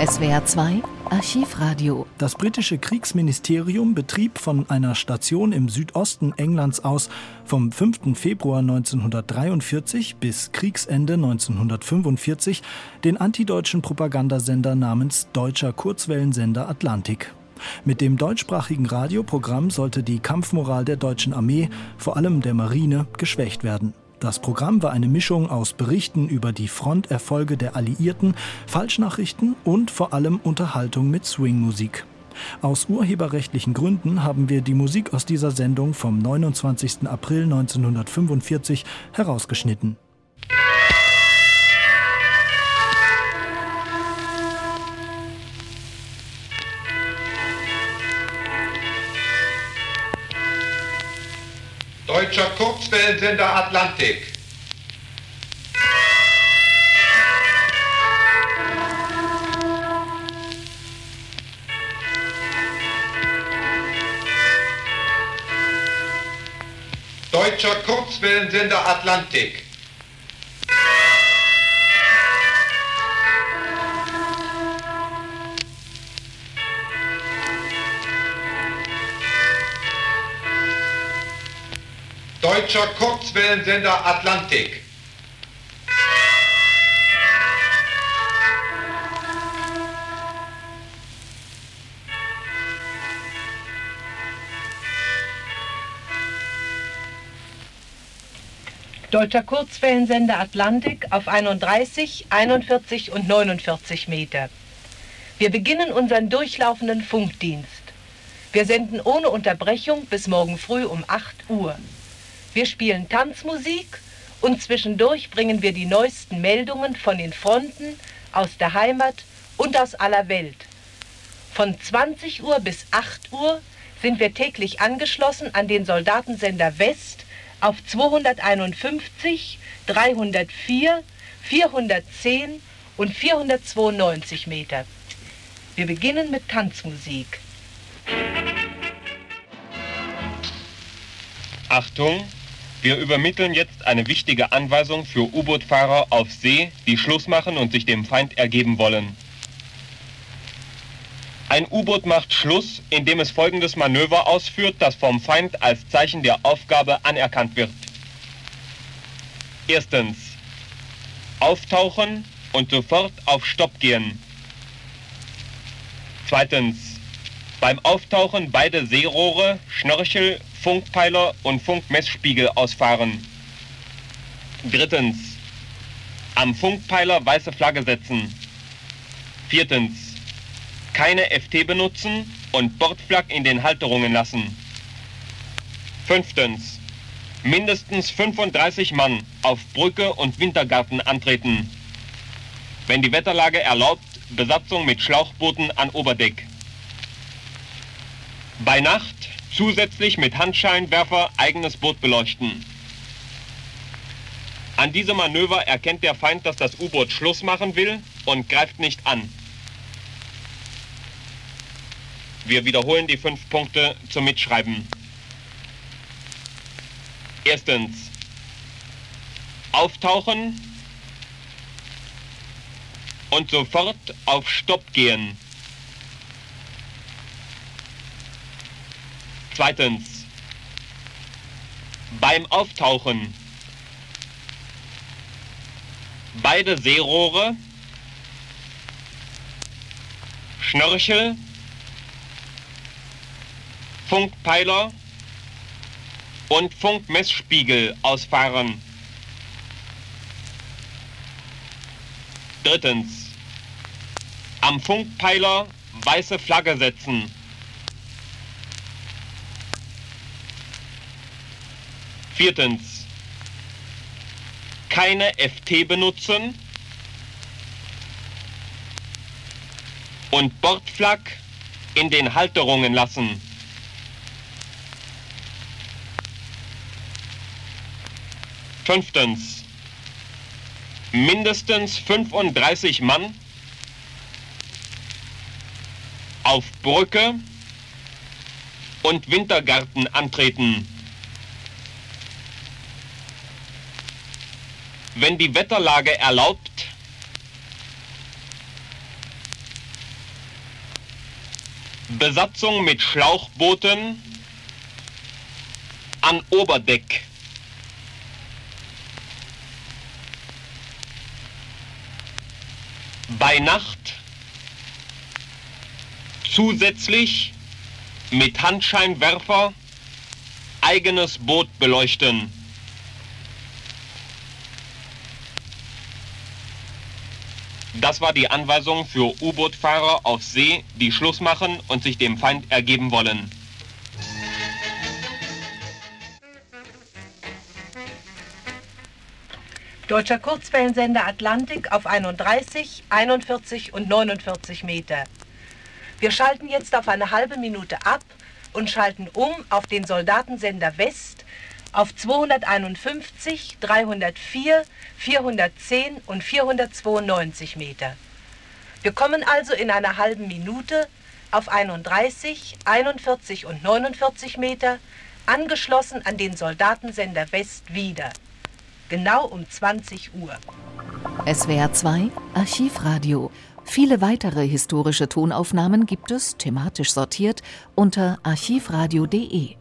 SWR 2 Archivradio. Das britische Kriegsministerium betrieb von einer Station im Südosten Englands aus vom 5. Februar 1943 bis Kriegsende 1945 den antideutschen Propagandasender namens Deutscher Kurzwellensender Atlantik. Mit dem deutschsprachigen Radioprogramm sollte die Kampfmoral der deutschen Armee, vor allem der Marine, geschwächt werden. Das Programm war eine Mischung aus Berichten über die Fronterfolge der Alliierten, Falschnachrichten und vor allem Unterhaltung mit Swingmusik. Aus urheberrechtlichen Gründen haben wir die Musik aus dieser Sendung vom 29. April 1945 herausgeschnitten. Deutscher Kurzwellensender Atlantik. Deutscher Kurzwellensender Atlantik. Deutscher Kurzwellensender Atlantik. Deutscher Kurzwellensender Atlantik auf 31, 41 und 49 Meter. Wir beginnen unseren durchlaufenden Funkdienst. Wir senden ohne Unterbrechung bis morgen früh um 8 Uhr. Wir spielen Tanzmusik und zwischendurch bringen wir die neuesten Meldungen von den Fronten, aus der Heimat und aus aller Welt. Von 20 Uhr bis 8 Uhr sind wir täglich angeschlossen an den Soldatensender West auf 251, 304, 410 und 492 Meter. Wir beginnen mit Tanzmusik. Achtung, wir übermitteln jetzt eine wichtige Anweisung für U-Boot-Fahrer auf See, die Schluss machen und sich dem Feind ergeben wollen. Ein U-Boot macht Schluss, indem es folgendes Manöver ausführt, das vom Feind als Zeichen der Aufgabe anerkannt wird. Erstens. Auftauchen und sofort auf Stopp gehen. Zweitens. Beim Auftauchen beide Seerohre, Schnörchel, Funkpeiler und Funkmessspiegel ausfahren. Drittens. Am Funkpeiler weiße Flagge setzen. Viertens keine FT benutzen und Bordflak in den Halterungen lassen. Fünftens. Mindestens 35 Mann auf Brücke und Wintergarten antreten. Wenn die Wetterlage erlaubt, Besatzung mit Schlauchbooten an Oberdeck. Bei Nacht zusätzlich mit Handscheinwerfer eigenes Boot beleuchten. An diesem Manöver erkennt der Feind, dass das U-Boot Schluss machen will und greift nicht an. Wir wiederholen die fünf Punkte zum Mitschreiben. Erstens. Auftauchen und sofort auf Stopp gehen. Zweitens. Beim Auftauchen beide Seerohre, Schnörchel Funkpeiler und Funkmessspiegel ausfahren. Drittens. Am Funkpeiler weiße Flagge setzen. Viertens. Keine FT benutzen. Und Bordflak in den Halterungen lassen. Fünftens. Mindestens 35 Mann auf Brücke und Wintergarten antreten. Wenn die Wetterlage erlaubt, Besatzung mit Schlauchbooten an Oberdeck. Bei Nacht zusätzlich mit Handscheinwerfer eigenes Boot beleuchten. Das war die Anweisung für U-Boot-Fahrer auf See, die Schluss machen und sich dem Feind ergeben wollen. Deutscher Kurzwellensender Atlantik auf 31, 41 und 49 Meter. Wir schalten jetzt auf eine halbe Minute ab und schalten um auf den Soldatensender West auf 251, 304, 410 und 492 Meter. Wir kommen also in einer halben Minute auf 31, 41 und 49 Meter, angeschlossen an den Soldatensender West wieder. Genau um 20 Uhr. SWR 2 Archivradio. Viele weitere historische Tonaufnahmen gibt es, thematisch sortiert, unter archivradio.de.